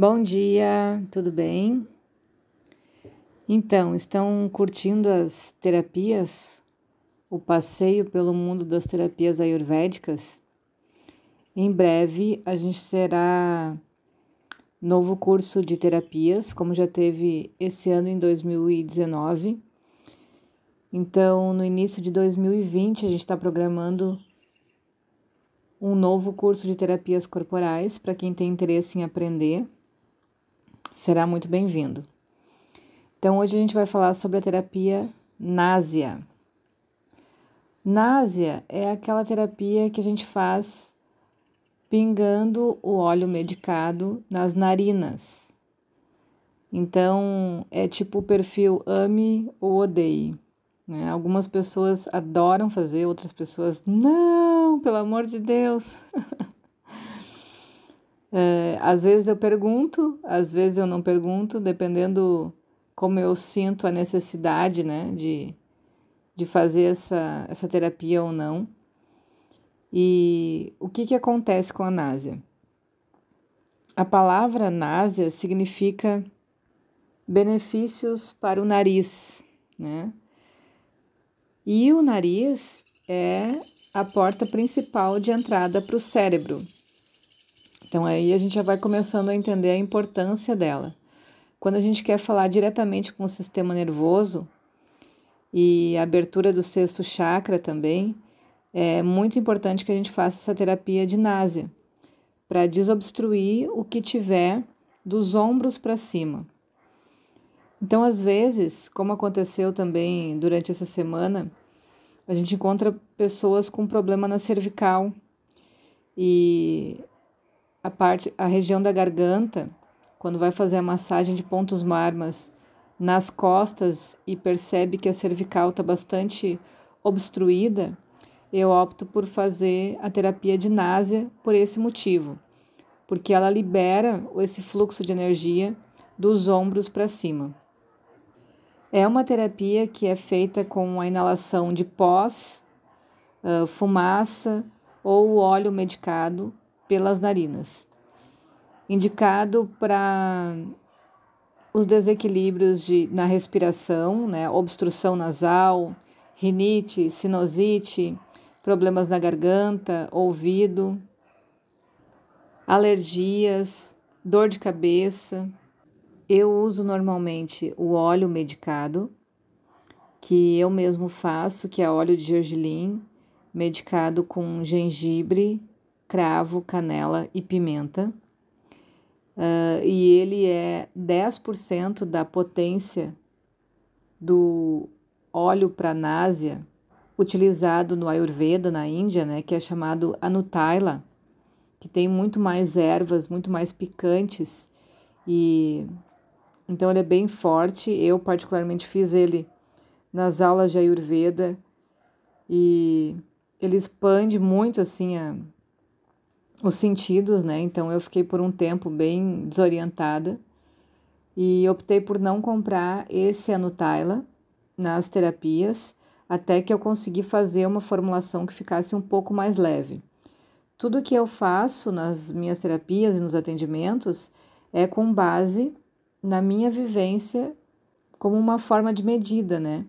Bom dia, tudo bem? Então, estão curtindo as terapias? O passeio pelo mundo das terapias ayurvédicas? Em breve a gente terá novo curso de terapias, como já teve esse ano em 2019. Então, no início de 2020, a gente está programando um novo curso de terapias corporais para quem tem interesse em aprender será muito bem-vindo. Então, hoje a gente vai falar sobre a terapia náusea. Náusea é aquela terapia que a gente faz pingando o óleo medicado nas narinas. Então, é tipo o perfil ame ou odeie. Né? Algumas pessoas adoram fazer, outras pessoas, não, pelo amor de Deus. É, às vezes eu pergunto, às vezes eu não pergunto, dependendo como eu sinto a necessidade, né, de, de fazer essa, essa terapia ou não. E o que, que acontece com a náusea? A palavra náusea significa benefícios para o nariz, né? E o nariz é a porta principal de entrada para o cérebro. Então aí a gente já vai começando a entender a importância dela. Quando a gente quer falar diretamente com o sistema nervoso e a abertura do sexto chakra também, é muito importante que a gente faça essa terapia de náusea para desobstruir o que tiver dos ombros para cima. Então, às vezes, como aconteceu também durante essa semana, a gente encontra pessoas com problema na cervical e a parte, a região da garganta, quando vai fazer a massagem de pontos marmas nas costas e percebe que a cervical está bastante obstruída, eu opto por fazer a terapia de náusea por esse motivo, porque ela libera esse fluxo de energia dos ombros para cima. É uma terapia que é feita com a inalação de pós, fumaça ou óleo medicado pelas narinas. Indicado para os desequilíbrios de, na respiração, né, obstrução nasal, rinite, sinusite, problemas na garganta, ouvido, alergias, dor de cabeça. Eu uso normalmente o óleo medicado, que eu mesmo faço, que é óleo de gergelim, medicado com gengibre, cravo, canela e pimenta. Uh, e ele é 10% da potência do óleo pranásia utilizado no Ayurveda na Índia, né, que é chamado Anutaila, que tem muito mais ervas, muito mais picantes e então ele é bem forte. Eu particularmente fiz ele nas aulas de Ayurveda e ele expande muito assim a, os sentidos, né? Então eu fiquei por um tempo bem desorientada e optei por não comprar esse Anutaila nas terapias até que eu consegui fazer uma formulação que ficasse um pouco mais leve. Tudo que eu faço nas minhas terapias e nos atendimentos é com base na minha vivência como uma forma de medida, né?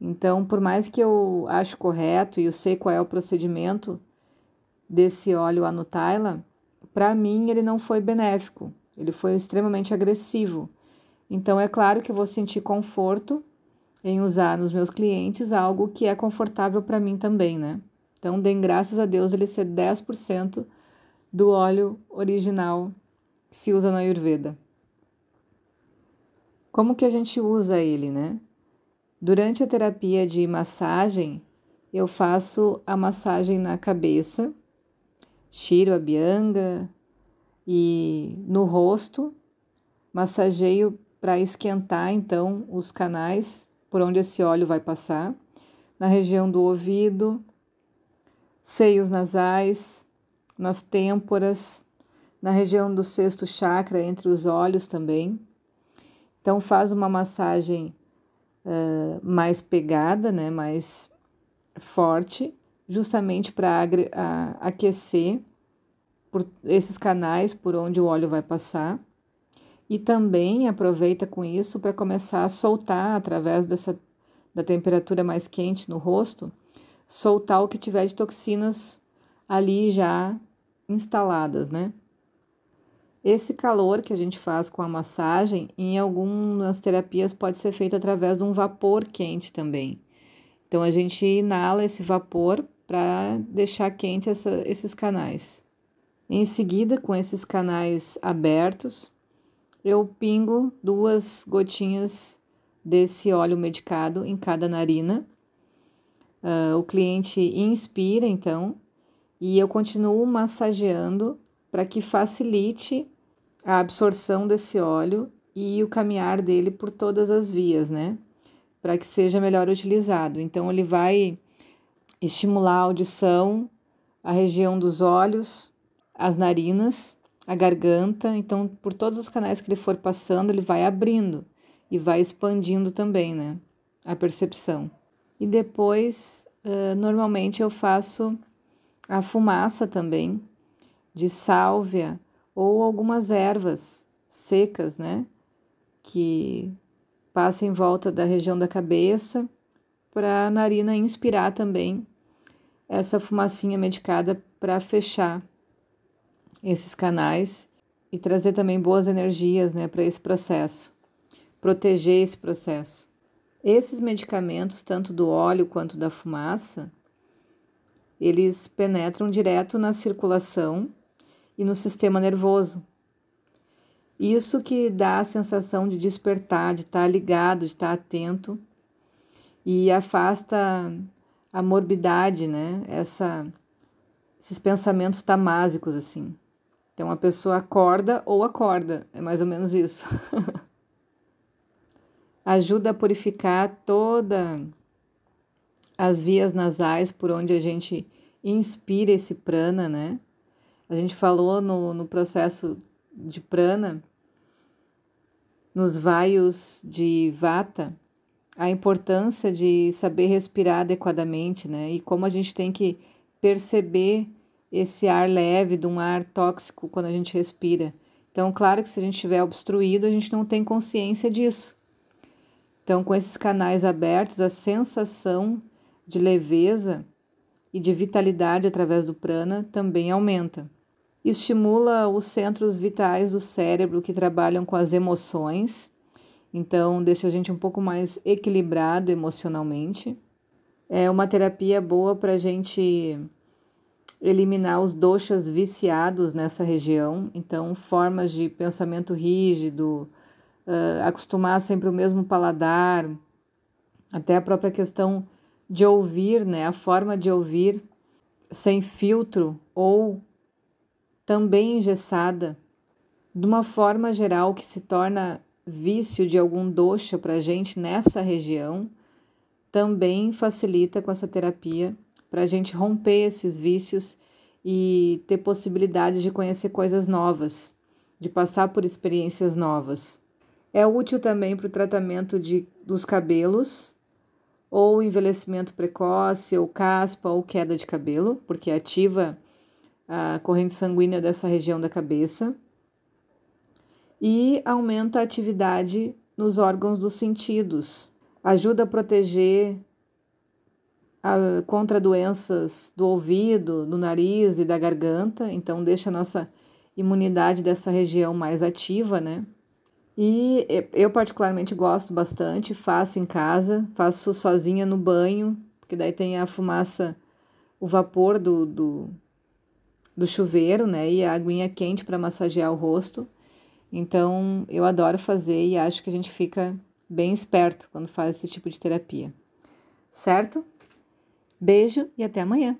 Então, por mais que eu acho correto e eu sei qual é o procedimento desse óleo Anutaila, para mim ele não foi benéfico, ele foi extremamente agressivo. Então é claro que eu vou sentir conforto em usar nos meus clientes algo que é confortável para mim também, né? Então, deem graças a Deus ele ser 10% do óleo original que se usa na Ayurveda. Como que a gente usa ele, né? Durante a terapia de massagem, eu faço a massagem na cabeça Tiro a bianga e no rosto, massageio para esquentar então os canais por onde esse óleo vai passar, na região do ouvido, seios nasais, nas têmporas, na região do sexto chakra, entre os olhos também. Então faz uma massagem uh, mais pegada, né, mais forte, justamente para aquecer por esses canais por onde o óleo vai passar. e também aproveita com isso para começar a soltar através dessa da temperatura mais quente no rosto, soltar o que tiver de toxinas ali já instaladas, né? Esse calor que a gente faz com a massagem, em algumas terapias pode ser feito através de um vapor quente também. Então a gente inala esse vapor para deixar quente essa, esses canais. Em seguida, com esses canais abertos, eu pingo duas gotinhas desse óleo medicado em cada narina. Uh, o cliente inspira, então, e eu continuo massageando para que facilite a absorção desse óleo e o caminhar dele por todas as vias, né? Para que seja melhor utilizado. Então, ele vai estimular a audição, a região dos olhos, as narinas, a garganta. Então, por todos os canais que ele for passando, ele vai abrindo e vai expandindo também, né? A percepção. E depois, uh, normalmente eu faço a fumaça também de sálvia ou algumas ervas secas, né? Que passa em volta da região da cabeça para a narina inspirar também essa fumacinha medicada para fechar esses canais e trazer também boas energias, né, para esse processo, proteger esse processo. Esses medicamentos, tanto do óleo quanto da fumaça, eles penetram direto na circulação e no sistema nervoso. Isso que dá a sensação de despertar, de estar ligado, de estar atento e afasta a morbidade, né? Essa, esses pensamentos tamásicos assim. Então a pessoa acorda ou acorda, é mais ou menos isso. Ajuda a purificar toda as vias nasais por onde a gente inspira esse prana, né? A gente falou no, no processo de prana, nos vaios de vata, a importância de saber respirar adequadamente, né? E como a gente tem que perceber esse ar leve de um ar tóxico quando a gente respira. Então, claro que se a gente estiver obstruído, a gente não tem consciência disso. Então, com esses canais abertos, a sensação de leveza e de vitalidade através do prana também aumenta. Estimula os centros vitais do cérebro que trabalham com as emoções, então deixa a gente um pouco mais equilibrado emocionalmente. É uma terapia boa para a gente eliminar os doxas viciados nessa região, então formas de pensamento rígido, uh, acostumar sempre o mesmo paladar, até a própria questão de ouvir, né? A forma de ouvir sem filtro ou também engessada, de uma forma geral que se torna vício de algum doxa para a gente nessa região, também facilita com essa terapia para a gente romper esses vícios e ter possibilidades de conhecer coisas novas, de passar por experiências novas. É útil também para o tratamento de, dos cabelos, ou envelhecimento precoce, ou caspa, ou queda de cabelo, porque ativa a corrente sanguínea dessa região da cabeça e aumenta a atividade nos órgãos dos sentidos, ajuda a proteger a, contra doenças do ouvido, do nariz e da garganta, então deixa a nossa imunidade dessa região mais ativa, né? E eu particularmente gosto bastante, faço em casa, faço sozinha no banho, porque daí tem a fumaça, o vapor do, do, do chuveiro, né? E a aguinha quente para massagear o rosto. Então eu adoro fazer e acho que a gente fica bem esperto quando faz esse tipo de terapia. Certo? Beijo e até amanhã!